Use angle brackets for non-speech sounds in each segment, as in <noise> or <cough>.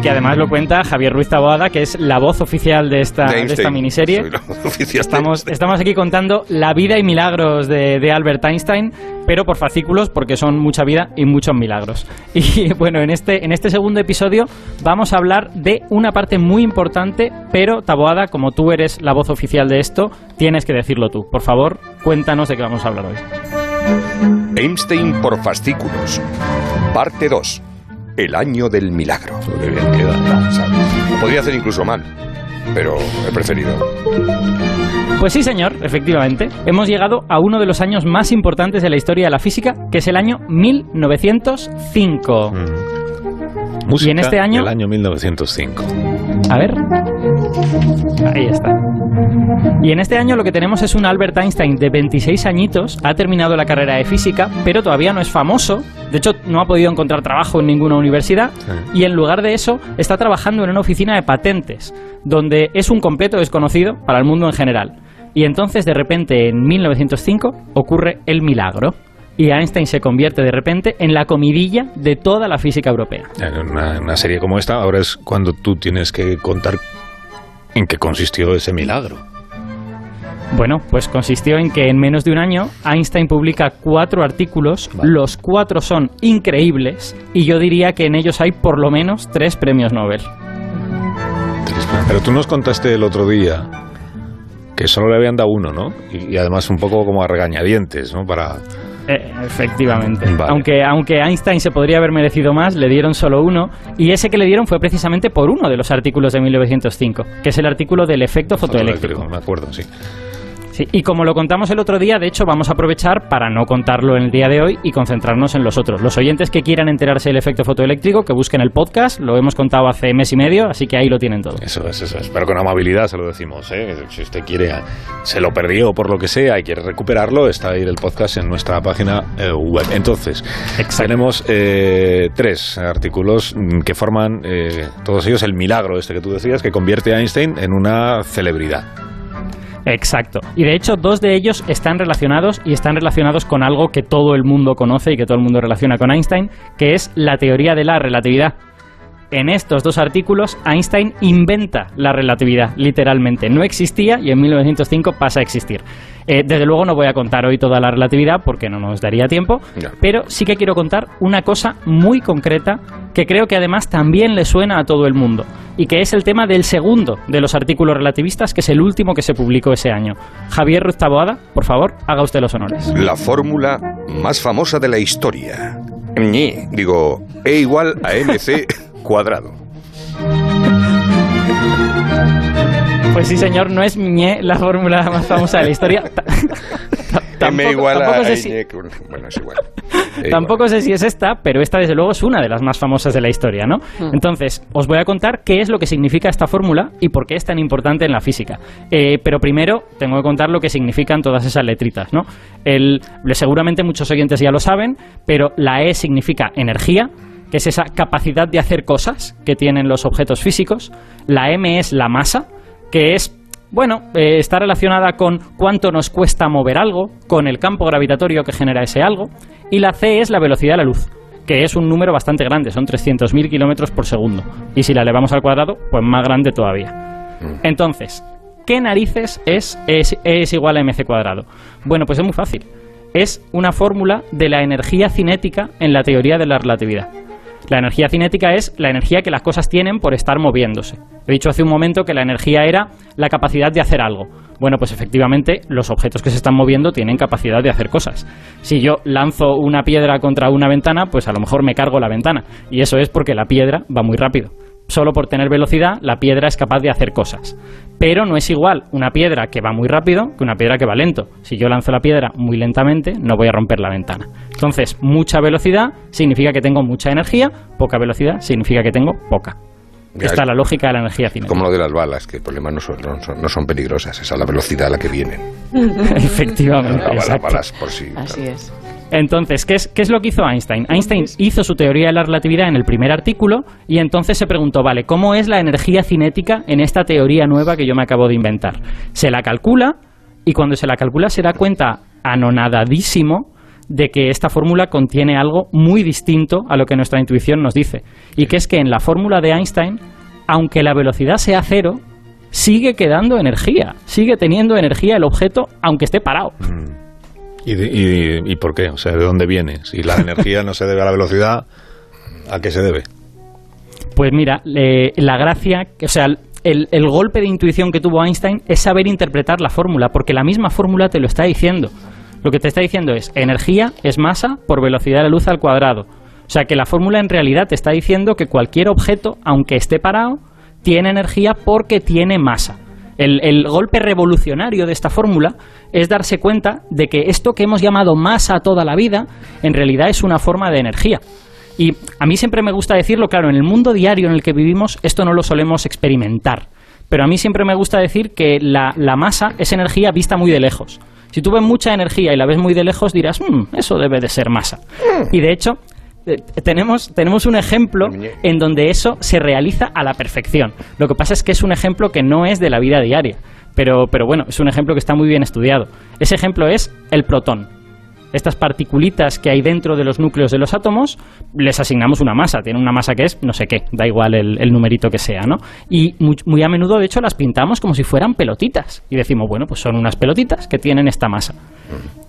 Y que además lo cuenta Javier Ruiz Taboada, que es la voz oficial de esta, De de Einstein. esta miniserie. Estamos, estamos aquí contando la vida y milagros de, de Albert Einstein, pero por fascículos, porque son mucha vida y muchos milagros. <laughs> Y bueno, en este, en este segundo episodio vamos a hablar de una parte muy importante, pero Taboada, como tú eres la voz oficial de esto, tienes que decirlo tú. Por favor, cuéntanos de qué vamos a hablar hoy. Einstein por fascículos. Parte 2. El año del milagro. Qué bien queda. ¿sabes? Lo podría hacer incluso mal, pero he preferido. Pues sí, señor, efectivamente. Hemos llegado a uno de los años más importantes de la historia de la física, que es el año 1905. Música Y en este año- del año 1905. A ver. Ahí está. Y en este año lo que tenemos es un Albert Einstein de 26 añitos, ha terminado la carrera de física, pero todavía no es famoso, de hecho no ha podido encontrar trabajo en ninguna universidad, y en lugar de eso está trabajando en una oficina de patentes, donde es un completo desconocido para el mundo en general. Y entonces de repente en 1905 ocurre el milagro. Y Einstein se convierte de repente en la comidilla de toda la física europea. En una, una serie como esta, ahora es cuando tú tienes que contar en qué consistió ese milagro. Bueno, pues consistió en que en menos de un año Einstein publica cuatro artículos, Vale. los cuatro son increíbles y yo diría que en ellos hay por lo menos tres premios Nobel. Pero tú nos contaste el otro día que solo le habían dado uno, ¿no? Y, y además un poco como a regañadientes, ¿no? Para... Eh, efectivamente. Vale. Aunque, aunque Einstein se podría haber merecido más, le dieron solo uno y ese que le dieron fue precisamente por uno de los artículos de 1905, que es el artículo del efecto fotoeléctrico. Me acuerdo, sí. Sí, y como lo contamos el otro día, de hecho vamos a aprovechar para no contarlo en el día de hoy y concentrarnos en los otros. Los oyentes que quieran enterarse del efecto fotoeléctrico, que busquen el podcast, lo hemos contado hace mes y medio, así que ahí lo tienen todo. Eso es, eso es. Pero con amabilidad se lo decimos, ¿eh? Si usted quiere, se lo perdió por lo que sea y quiere recuperarlo, está ahí el podcast en nuestra página eh, web. Entonces, Exacto. tenemos eh, tres artículos que forman, eh, todos ellos, el milagro este que tú decías, que convierte a Einstein en una celebridad. Exacto. Y de hecho, dos de ellos están relacionados y están relacionados con algo que todo el mundo conoce y que todo el mundo relaciona con Einstein, que es la teoría de la relatividad. En estos dos artículos, Einstein inventa la relatividad, literalmente. No existía y en 1905 pasa a existir. Eh, desde luego no voy a contar hoy toda la relatividad porque no nos daría tiempo, pero sí que quiero contar una cosa muy concreta que creo que además también le suena a todo el mundo y que es el tema del segundo de los artículos relativistas, que es el último que se publicó ese año. Javier Ruiz Taboada, por favor, haga usted los honores. La fórmula más famosa de la historia. Ñi, digo, E igual a MC cuadrado. Pues sí, señor, no es Miñé la fórmula más famosa de la historia. <laughs> Tampoco- igual a sé si- Bueno, es <laughs> igual. Tampoco sé si es esta, pero esta desde luego es una de las más famosas de la historia, ¿no? Entonces, os voy a contar qué es lo que significa esta fórmula y por qué es tan importante en la física. Eh, pero primero tengo que contar lo que significan todas esas letritas, ¿no? El, seguramente muchos oyentes ya lo saben, pero la E significa energía, que es esa capacidad de hacer cosas que tienen los objetos físicos. La M es la masa, que es bueno, eh, está relacionada con cuánto nos cuesta mover algo, con el campo gravitatorio que genera ese algo, y la c es la velocidad de la luz, que es un número bastante grande, son 300.000 kilómetros por segundo, y si la elevamos al cuadrado, pues más grande todavía. Entonces, ¿qué narices es, es, es igual a mc cuadrado? Bueno, pues es muy fácil. Es una fórmula de la energía cinética en la teoría de la relatividad. La energía cinética es la energía que las cosas tienen por estar moviéndose. He dicho hace un momento que la energía era la capacidad de hacer algo. Bueno, pues efectivamente los objetos que se están moviendo tienen capacidad de hacer cosas. Si yo lanzo una piedra contra una ventana, pues a lo mejor me cargo la ventana. Y eso es porque la piedra va muy rápido. Solo por tener velocidad, la piedra es capaz de hacer cosas. Pero no es igual una piedra que va muy rápido que una piedra que va lento. Si yo lanzo la piedra muy lentamente, no voy a romper la ventana. Entonces, mucha velocidad significa que tengo mucha energía, poca velocidad significa que tengo poca. Ya Esta es la lógica de la energía cinética. Como lo de las balas, que el problema no son, no son, no son peligrosas, es a la velocidad a la que vienen. <laughs> Efectivamente. Las exacto. balas por sí. Así claro. es. Entonces, ¿qué es, ¿qué es lo que hizo Einstein? Einstein hizo su teoría de la relatividad en el primer artículo y entonces se preguntó, vale, ¿cómo es la energía cinética en esta teoría nueva que yo me acabo de inventar? Se la calcula y cuando se la calcula se da cuenta anonadadísimo de que esta fórmula contiene algo muy distinto a lo que nuestra intuición nos dice. Y que es que en la fórmula de Einstein, aunque la velocidad sea cero, sigue quedando energía, sigue teniendo energía el objeto aunque esté parado. Mm. ¿Y, por qué? O sea, ¿de dónde viene? Si la <laughs> energía no se debe a la velocidad, ¿a qué se debe? Pues mira, la gracia, o sea, el, el, golpe de intuición que tuvo Einstein es saber interpretar la fórmula, porque la misma fórmula te lo está diciendo. Lo que te está diciendo es energía es masa por velocidad de la luz al cuadrado. O sea que la fórmula en realidad te está diciendo que cualquier objeto, aunque esté parado, tiene energía porque tiene masa. El, golpe revolucionario de esta fórmula es darse cuenta de que esto que hemos llamado masa toda la vida, en realidad es una forma de energía. Y a mí siempre me gusta decirlo, claro, en el mundo diario en el que vivimos esto no lo solemos experimentar. Pero a mí siempre me gusta decir que la, masa es energía vista muy de lejos. Si tú ves mucha energía y la ves muy de lejos, dirás, mm, eso debe de ser masa. Y de hecho, eh, tenemos, tenemos un ejemplo en donde eso se realiza a la perfección. Lo que pasa es que es un ejemplo que no es de la vida diaria, pero, pero bueno, es un ejemplo que está muy bien estudiado. Ese ejemplo es el protón. Estas particulitas que hay dentro de los núcleos de los átomos, les asignamos una masa. Tienen una masa que es no sé qué, da igual el, numerito que sea, ¿no? Y muy, muy, a menudo, de hecho, las pintamos como si fueran pelotitas. Y decimos, bueno, pues son unas pelotitas que tienen esta masa.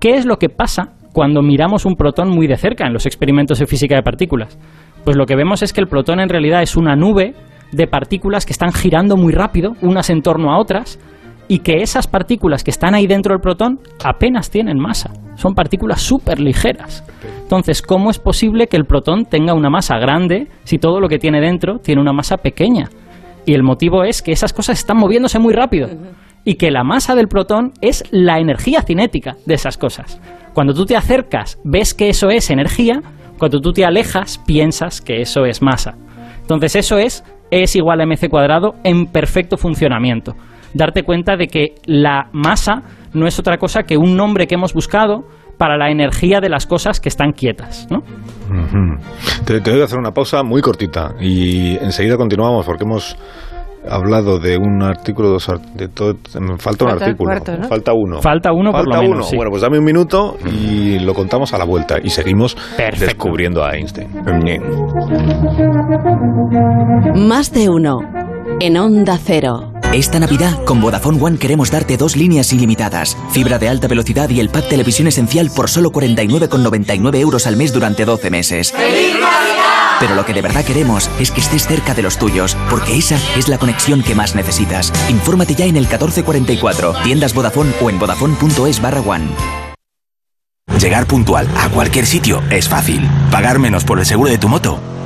¿Qué es lo que pasa cuando miramos un protón muy de cerca en los experimentos de física de partículas? Pues lo que vemos es que el protón en realidad es una nube de partículas que están girando muy rápido, unas en torno a otras, y que esas partículas que están ahí dentro del protón apenas tienen masa. Son partículas súper ligeras. Entonces, ¿cómo es posible que el protón tenga una masa grande si todo lo que tiene dentro tiene una masa pequeña? Y el motivo es que esas cosas están moviéndose muy rápido y que la masa del protón es la energía cinética de esas cosas. Cuando tú te acercas, ves que eso es energía, cuando tú te alejas, piensas que eso es masa. Entonces eso es E es igual a mc cuadrado en perfecto funcionamiento. Darte cuenta de que la masa no es otra cosa que un nombre que hemos buscado para la energía de las cosas que están quietas. ¿no? te, te, voy a hacer una pausa muy cortita y enseguida continuamos porque hemos hablado de un artículo, dos de todo, falta un artículo, falta uno. Falta uno por lo menos, Bueno, pues dame un minuto y lo contamos a la vuelta y seguimos descubriendo a Einstein. Más de uno en Onda Cero. Esta Navidad, con Vodafone One queremos darte dos líneas ilimitadas, fibra de alta velocidad y el pack televisión esencial por solo 49,99 euros al mes durante 12 meses. ¡Feliz Navidad! Pero lo que de verdad queremos es que estés cerca de los tuyos, porque esa es la conexión que más necesitas. Infórmate ya en el 1444, tiendas Vodafone o en vodafone.es barra one. Llegar puntual a cualquier sitio es fácil. Pagar menos por el seguro de tu moto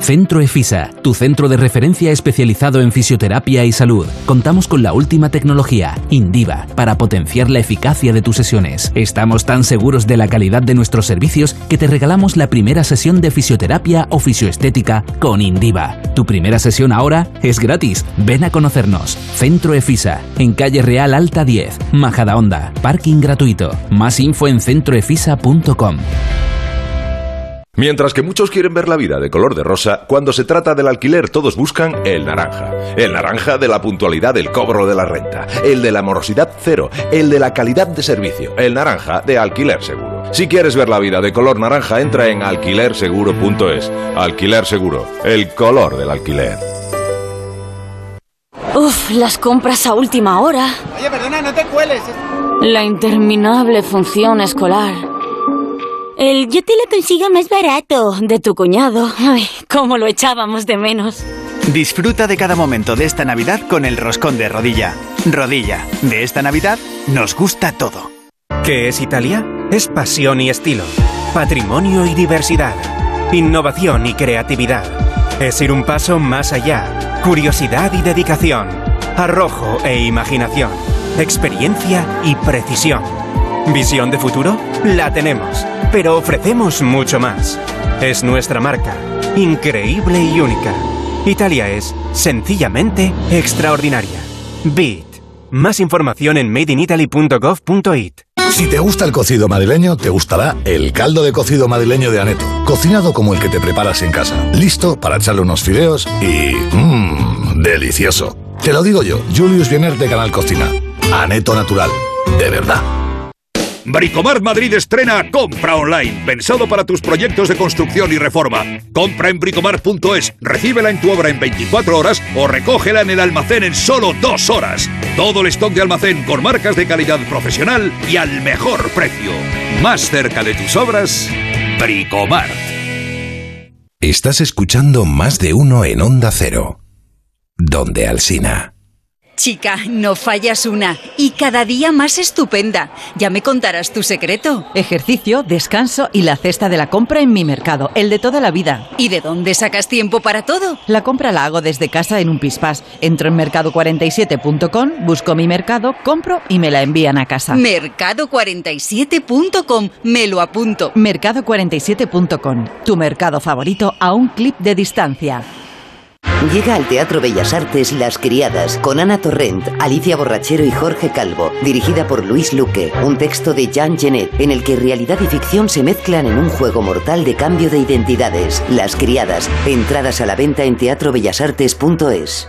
Centro EFISA, tu centro de referencia especializado en fisioterapia y salud. Contamos con la última tecnología, Indiva, para potenciar la eficacia de tus sesiones. Estamos tan seguros de la calidad de nuestros servicios que te regalamos la primera sesión de fisioterapia o fisioestética con Indiva. Tu primera sesión ahora es gratis. Ven a conocernos. Centro EFISA, en calle Real Alta 10, Majadahonda. Parking gratuito. Más info en centroefisa.com. Mientras que muchos quieren ver la vida de color de rosa, cuando se trata del alquiler todos buscan el naranja. El naranja de la puntualidad del cobro de la renta, el de la morosidad cero, el de la calidad de servicio, el naranja de alquiler seguro. Si quieres ver la vida de color naranja, entra en alquilerseguro.es. Alquiler seguro, el color del alquiler. Uf, las compras a última hora. Oye, perdona, no te cueles. La interminable función escolar el yo te lo consigo más barato de tu cuñado. Ay, cómo lo echábamos de menos. Disfruta de cada momento de esta Navidad con el roscón de rodilla. Rodilla, de esta Navidad nos gusta todo. ¿Qué es Italia? Es pasión y estilo, patrimonio y diversidad, innovación y creatividad. Es ir un paso más allá, curiosidad y dedicación, arrojo e imaginación, experiencia y precisión. ¿Visión de futuro? La tenemos, pero ofrecemos mucho más. Es nuestra marca, increíble y única. Italia es sencillamente extraordinaria. Beat. Más información en madeinitaly.gov.it. Si te gusta el cocido madrileño, te gustará el caldo de cocido madrileño de Aneto. Cocinado como el que te preparas en casa. Listo para echarle unos fideos y... Mmm, delicioso. Te lo digo yo, Julius Viener de Canal Cocina. Aneto Natural. De verdad. Bricomar Madrid estrena Compra Online, pensado para tus proyectos de construcción y reforma. Compra en bricomar.es, recíbela en tu obra en 24 horas o recógela en el almacén en solo 2 horas. Todo el stock de almacén con marcas de calidad profesional y al mejor precio. Más cerca de tus obras, Bricomar. Estás escuchando más de uno en Onda Cero. Donde Alsina. Chica, no fallas una. Y cada día más estupenda. Ya me contarás tu secreto. Ejercicio, descanso y la cesta de la compra en mi mercado, el de toda la vida. ¿Y de dónde sacas tiempo para todo? La compra la hago desde casa en un pispás. Entro en mercado47.com, busco mi mercado, compro y me la envían a casa. Mercado47.com, me lo apunto. Mercado47.com, tu mercado favorito a un clip de distancia. Llega al Teatro Bellas Artes Las Criadas con Ana Torrent, Alicia Borrachero y Jorge Calvo, dirigida por Luis Luque, un texto de Jean Genet en el que realidad y ficción se mezclan en un juego mortal de cambio de identidades. Las Criadas, entradas a la venta en teatrobellasartes.es.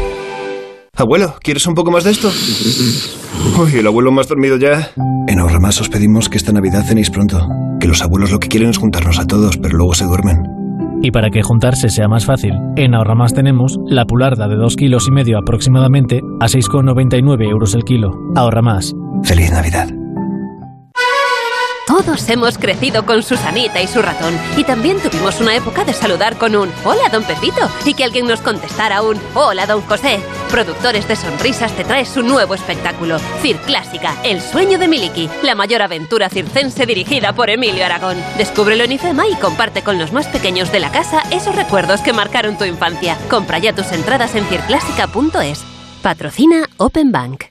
Abuelo, ¿quieres un poco más de esto? Uy, el abuelo más dormido ya. En Ahorramás os pedimos que esta Navidad cenéis pronto. Que los abuelos lo que quieren es juntarnos a todos, pero luego se duermen. Y para que juntarse sea más fácil, en Ahorramás tenemos la pularda de 2 kilos y medio aproximadamente a 6,99 euros el kilo. Ahorra más. Feliz Navidad. Todos hemos crecido con Susanita y su ratón y también tuvimos una época de saludar con un Hola, don Pepito y que alguien nos contestara un Hola, don José. Productores de Sonrisas te trae su nuevo espectáculo, Cir Clásica, El sueño de Miliki, la mayor aventura circense dirigida por Emilio Aragón. Descúbrelo en IFEMA y comparte con los más pequeños de la casa esos recuerdos que marcaron tu infancia. Compra ya tus entradas en circlásica.es. Patrocina Open Bank.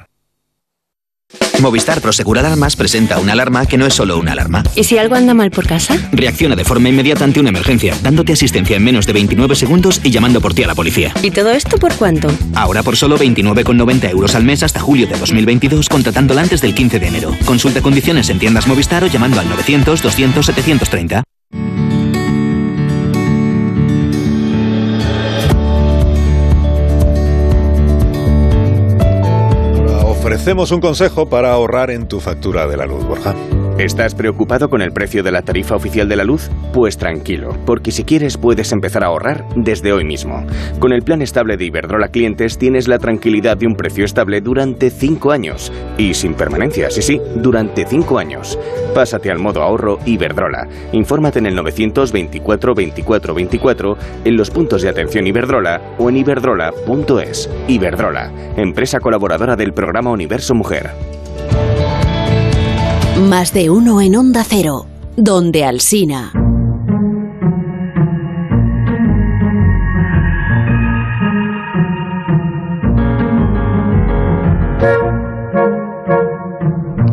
Movistar Prosegur Alarmas presenta una alarma que no es solo una alarma. ¿Y si algo anda mal por casa? Reacciona de forma inmediata ante una emergencia, dándote asistencia en menos de 29 segundos y llamando por ti a la policía. ¿Y todo esto por cuánto? Ahora por solo 29,90 euros al mes hasta julio de 2022, contratándola antes del 15 de enero. Consulta condiciones en tiendas Movistar o llamando al 900 200 730. Ofrecemos un consejo para ahorrar en tu factura de la luz, Borja. ¿Estás preocupado con el precio de la tarifa oficial de la luz? Pues tranquilo, porque si quieres puedes empezar a ahorrar desde hoy mismo. Con el plan estable de Iberdrola Clientes tienes la tranquilidad de un precio estable durante 5 años. Y sin permanencia, sí, sí, durante 5 años. Pásate al modo ahorro Iberdrola. Infórmate en el 924 24 24, en los puntos de atención Iberdrola o en iberdrola.es. Iberdrola, empresa colaboradora del programa Universo Mujer. Más de uno en Onda Cero, donde Alsina.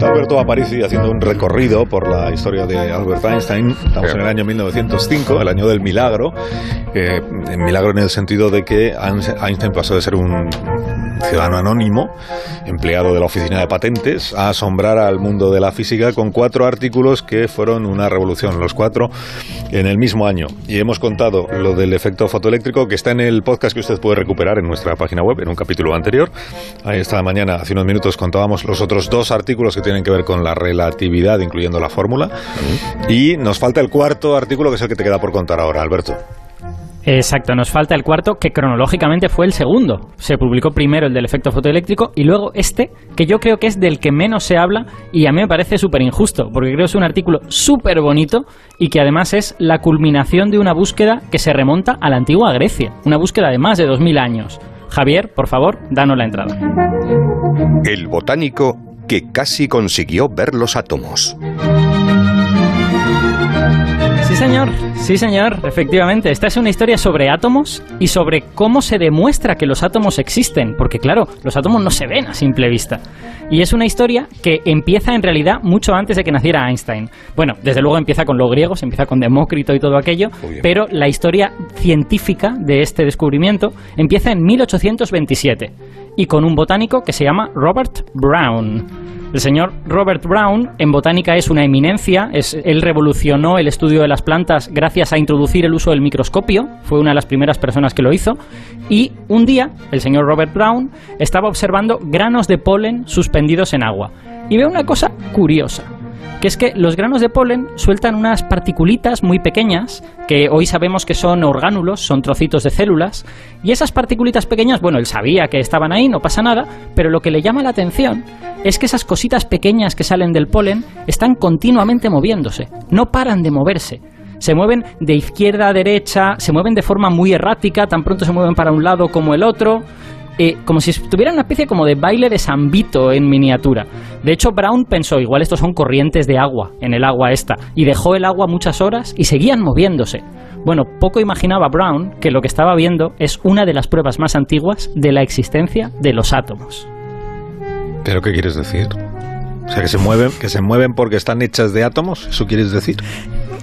Alberto Aparici haciendo un recorrido por la historia de Albert Einstein. Estamos en el año 1905, el año del milagro. Eh, milagro en el sentido de que Einstein pasó de ser un ciudadano anónimo, empleado de la Oficina de Patentes, a asombrar al mundo de la física con cuatro artículos que fueron una revolución, los cuatro en el mismo año. Y hemos contado lo del efecto fotoeléctrico que está en el podcast que usted puede recuperar en nuestra página web, en un capítulo anterior. Ahí esta mañana, hace unos minutos, contábamos los otros dos artículos que tienen que ver con la relatividad, incluyendo la fórmula. Y nos falta el cuarto artículo, que es el que te queda por contar ahora, Alberto. Exacto, nos falta el cuarto, que cronológicamente fue el segundo. Se publicó primero el del efecto fotoeléctrico y luego este, que yo creo que es del que menos se habla y a mí me parece súper injusto, porque creo que es un artículo súper bonito y que además es la culminación de una búsqueda que se remonta a la antigua Grecia, una búsqueda de más de 2000 años. Javier, por favor, danos la entrada. El botánico que casi consiguió ver los átomos. Sí, señor, sí, señor, efectivamente. Esta es una historia sobre átomos y sobre cómo se demuestra que los átomos existen, porque claro, los átomos no se ven a simple vista. Y es una historia que empieza en realidad mucho antes de que naciera Einstein. Bueno, desde luego empieza con los griegos, empieza con Demócrito y todo aquello, pero la historia científica de este descubrimiento empieza en 1827 y con un botánico que se llama Robert Brown. El señor Robert Brown en botánica es una eminencia, es, él revolucionó el estudio de las plantas gracias a introducir el uso del microscopio, fue una de las primeras personas que lo hizo, y un día el señor Robert Brown estaba observando granos de polen suspendidos en agua y ve una cosa curiosa que es que los granos de polen sueltan unas particulitas muy pequeñas, que hoy sabemos que son orgánulos, son trocitos de células, y esas particulitas pequeñas, bueno, él sabía que estaban ahí, no pasa nada, pero lo que le llama la atención es que esas cositas pequeñas que salen del polen están continuamente moviéndose, no paran de moverse. Se mueven de izquierda a derecha, se mueven de forma muy errática, tan pronto se mueven para un lado como el otro, eh, como si tuviera una especie como de baile de sambito en miniatura. De hecho, Brown pensó, igual estos son corrientes de agua en el agua esta, y dejó el agua muchas horas y seguían moviéndose. Bueno, poco imaginaba Brown que lo que estaba viendo es una de las pruebas más antiguas de la existencia de los átomos. ¿Pero qué quieres decir? O sea, que se mueven, que se mueven porque están hechas de átomos, ¿eso quieres decir?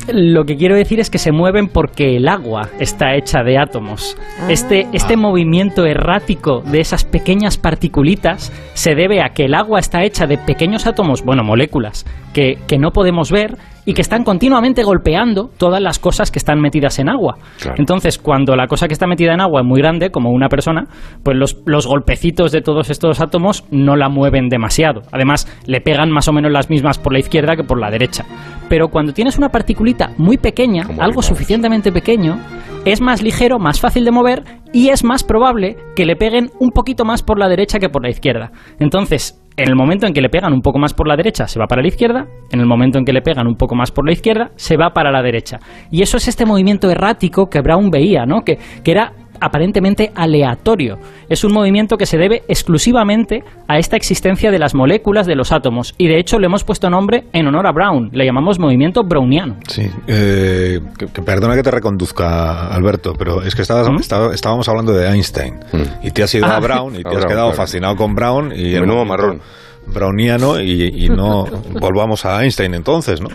Lo que quiero decir es que se mueven porque el agua está hecha de átomos. Este, este movimiento errático de esas pequeñas particulitas se debe a que el agua está hecha de pequeños átomos, bueno, moléculas, que, que no podemos ver y que están continuamente golpeando todas las cosas que están metidas en agua. Entonces, cuando la cosa que está metida en agua es muy grande, como una persona, pues los, los, golpecitos de todos estos átomos no la mueven demasiado. Además, le pegan más o menos las mismas por la izquierda que por la derecha. Pero cuando tienes una particulita muy pequeña, algo suficientemente pequeño, es más ligero, más fácil de mover y es más probable que le peguen un poquito más por la derecha que por la izquierda. Entonces, en el momento en que le pegan un poco más por la derecha, se va para la izquierda, en el momento en que le pegan un poco más por la izquierda, se va para la derecha. Y eso es este movimiento errático que Brown veía, ¿no? Que, era aparentemente aleatorio. Es un movimiento que se debe exclusivamente a esta existencia de las moléculas de los átomos. Y de hecho le hemos puesto nombre en honor a Brown. Le llamamos movimiento browniano. Sí. Eh, que, perdona que te reconduzca, Alberto, pero es que ¿Mm? estábamos hablando de Einstein. Mm. Y te has ido a ah. Brown y te has quedado fascinado con Brown. y el nuevo marrón. Browniano y, y no <laughs> volvamos a Einstein entonces, ¿no?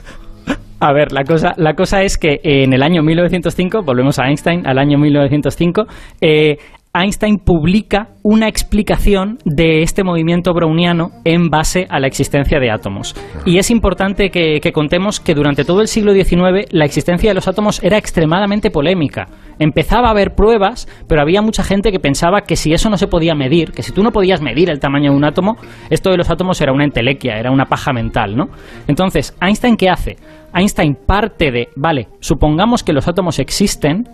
<laughs> A ver, la cosa, la cosa es que en el año 1905, volvemos a Einstein, al año 1905, eh, Einstein publica una explicación de este movimiento browniano en base a la existencia de átomos. Y es importante que, contemos que durante todo el siglo XIX la existencia de los átomos era extremadamente polémica. Empezaba a haber pruebas, pero había mucha gente que pensaba que si eso no se podía medir, que si tú no podías medir el tamaño de un átomo, esto de los átomos era una entelequia, era una paja mental, ¿no? Entonces, ¿Einstein qué hace? Einstein parte de, vale, supongamos que los átomos existen,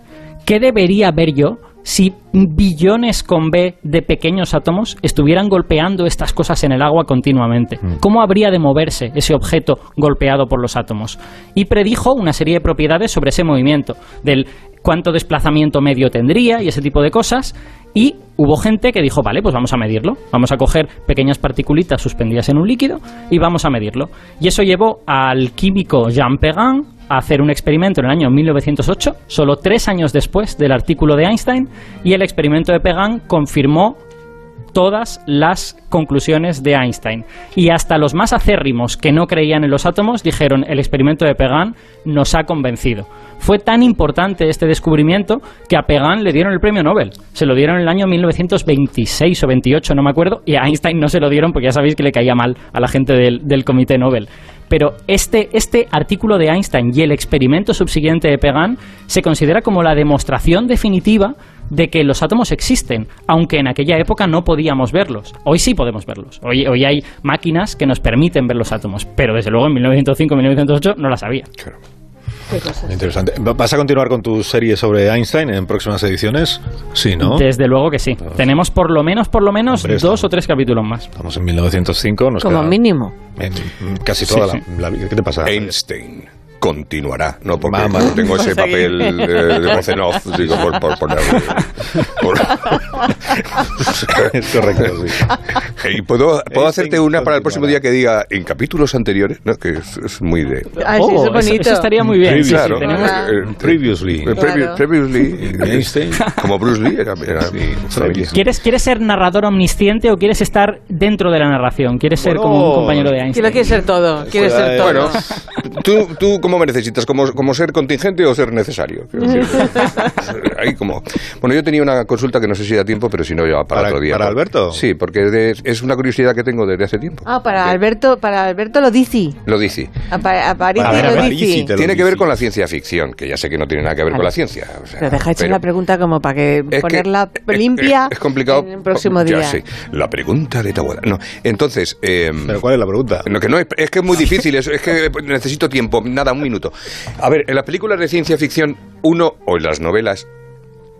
¿qué debería ver yo si billones con B de pequeños átomos estuvieran golpeando estas cosas en el agua continuamente? Mm. ¿Cómo habría de moverse ese objeto golpeado por los átomos? Y predijo una serie de propiedades sobre ese movimiento, del cuánto desplazamiento medio tendría y ese tipo de cosas. Y hubo gente que dijo, vale, pues vamos a medirlo. Vamos a coger pequeñas particulitas suspendidas en un líquido y vamos a medirlo. Y eso llevó al químico Jean Perrin a hacer un experimento en el año 1908, solo tres años después del artículo de Einstein, y el experimento de Pegan confirmó todas las conclusiones de Einstein. Y hasta los más acérrimos que no creían en los átomos dijeron el experimento de Pegan nos ha convencido. Fue tan importante este descubrimiento que a Pegan le dieron el premio Nobel. Se lo dieron en el año 1926 o 28, no me acuerdo, y a Einstein no se lo dieron porque ya sabéis que le caía mal a la gente del comité Nobel. Pero este, este artículo de Einstein y el experimento subsiguiente de Pegan se considera como la demostración definitiva de que los átomos existen, aunque en aquella época no podíamos verlos. Hoy sí podemos verlos. Hoy, hoy hay máquinas que nos permiten ver los átomos, pero desde luego en 1905-1908 no las había. Interesante. ¿Va- ¿Vas a continuar con tu serie sobre Einstein en próximas ediciones? Sí, ¿no? Desde luego que sí. Tenemos por lo menos, por lo menos, dos o tres capítulos más. Estamos en 1905, nos Como queda mínimo. en casi toda sí. La, la vida. ¿Qué te pasa? Einstein continuará, no porque Mamá. tengo ese <laughs> papel eh, de voz en off, digo, por, por ponerlo. por- <laughs> es correcto, sí. <laughs> Y puedo, puedo hacerte una para el próximo día que diga en capítulos anteriores, ¿no? que es, es muy de. Ah, sí, eso es bonito. eso estaría muy bien. Sí, Claro, tenemos- eh, Previously. eh, Claro. previously, Einstein. como Bruce Lee, era, era. ¿Quieres, ¿Quieres ser narrador omnisciente o quieres estar dentro de la narración? ¿Quieres ser como un compañero de Einstein? lo quiere ser todo. Quiere ser todo. Bueno, ¿tú, ¿tú cómo me necesitas? ¿Como, ¿Como ser contingente o ser necesario? <laughs> Ahí como... Bueno, yo tenía una consulta que no sé si da tiempo, pero si no, ya para, ¿Para- otro día. para Alberto? Sí, porque de- es una curiosidad que tengo desde hace tiempo. Ah, para Alberto, para Alberto lo dice. Lo dice. A, pa- a París A ver, a lo dice. Tiene que ver con la ciencia ficción, que ya sé que no tiene nada que ver con la ciencia. o sea, Pero deja echar pero la pregunta como para que que- ponerla limpia es complicado. en el próximo Ya día. sé. La pregunta de Tawada. No, entonces... ¿Pero cuál es la pregunta? No, que no, es, es que es muy difícil, es, es que necesito tiempo, nada, un minuto. A ver, en las películas de ciencia ficción, uno, o en las novelas,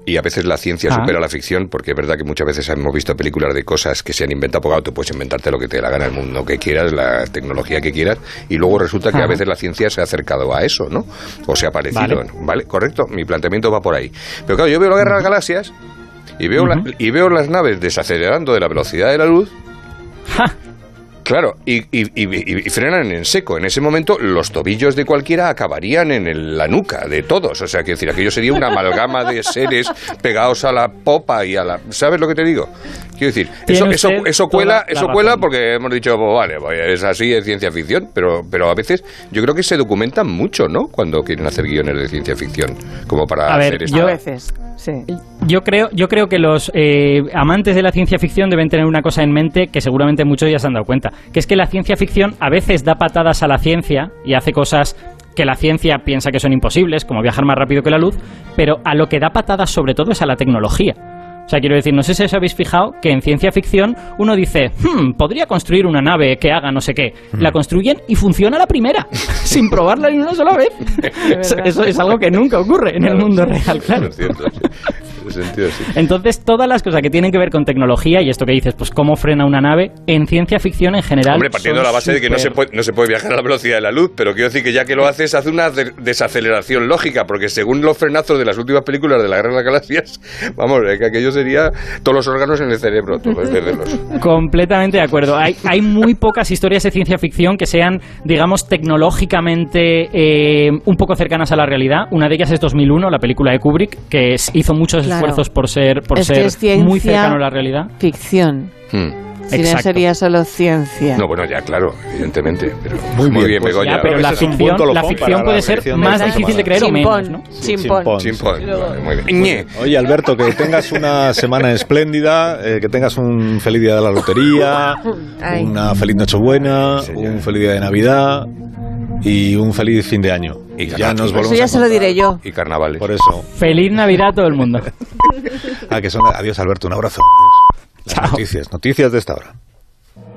y a veces la ciencia Ah. supera la ficción, porque es verdad que muchas veces hemos visto películas de cosas que se han inventado, porque tú puedes inventarte lo que te la gana, el mundo que quieras, la tecnología que quieras, y luego resulta que a veces la ciencia se ha acercado a eso, ¿no? O se ha parecido, Vale. ¿vale? Correcto, mi planteamiento va por ahí. Pero claro, yo veo la Guerra de las Galaxias y veo, la- y veo las naves desacelerando de la velocidad de la luz. Claro, y, y- y- y frenan en seco. En ese momento, los tobillos de cualquiera acabarían en el- la nuca de todos. O sea, que decir, aquello sería una amalgama de seres pegados a la popa y a la. ¿Sabes lo que te digo? Quiero decir, eso, eso, eso cuela, eso cuela porque hemos dicho, pues vale, pues es así, es ciencia ficción, pero, pero a veces yo creo que se documentan mucho, ¿no? Cuando quieren hacer guiones de ciencia ficción, como para A ver, hacer esto. yo- A veces, Yo creo, yo creo que los eh, amantes de la ciencia ficción deben tener una cosa en mente que seguramente muchos ya se han dado cuenta, que es que la ciencia ficción a veces da patadas a la ciencia y hace cosas que la ciencia piensa que son imposibles, como viajar más rápido que la luz, pero a lo que da patadas sobre todo es a la tecnología. O sea, quiero decir, no sé si os habéis fijado que en ciencia ficción uno dice, "Hmm, podría construir una nave que haga no sé qué. La construyen y funciona la primera, <laughs> sin probarla ni una sola vez. <laughs> Eso, es algo que nunca ocurre en el mundo real, claro. Es cierto, sí. En ese sentido, sí. Entonces, todas las cosas que tienen que ver con tecnología y esto que dices, pues cómo frena una nave, en ciencia ficción en general. Hombre, partiendo de la base de que no se, puede, no se puede viajar a la velocidad de la luz, pero quiero decir que ya que lo haces, hace una de- desaceleración lógica, porque según los frenazos de las últimas películas de la Guerra de las Galaxias, <laughs> vamos, eh, que aquello sería todos los órganos en el cerebro, todos perderlos. Completamente de acuerdo. Hay, hay muy pocas historias de ciencia ficción que sean, digamos, tecnológicamente eh, un poco cercanas a la realidad. Una de ellas es 2001, la película de Kubrick, que es- hizo muchos Claro. esfuerzos por ser, por Es ser muy cercano a la realidad. Ficción. Si no sería solo ciencia. No, bueno, ya, claro, evidentemente. Pero muy, bien, pues Begoña. Ya, pero la ficción, la ficción puede ser más difícil de creer o menos, ¿no? Chimpón. Chimpón. Muy bien. Oye, Alberto, que tengas una semana espléndida, eh, que tengas un feliz día de la lotería, <laughs> Ay. una feliz Nochebuena, un feliz día de Navidad y un feliz fin de año. Y ya nos Eso volvemos ya a se lo diré yo. Y carnavales. Por eso. Feliz Navidad a todo el mundo. <laughs> Ah, que son, adiós, Alberto, un abrazo. <laughs> Las noticias, noticias de esta hora.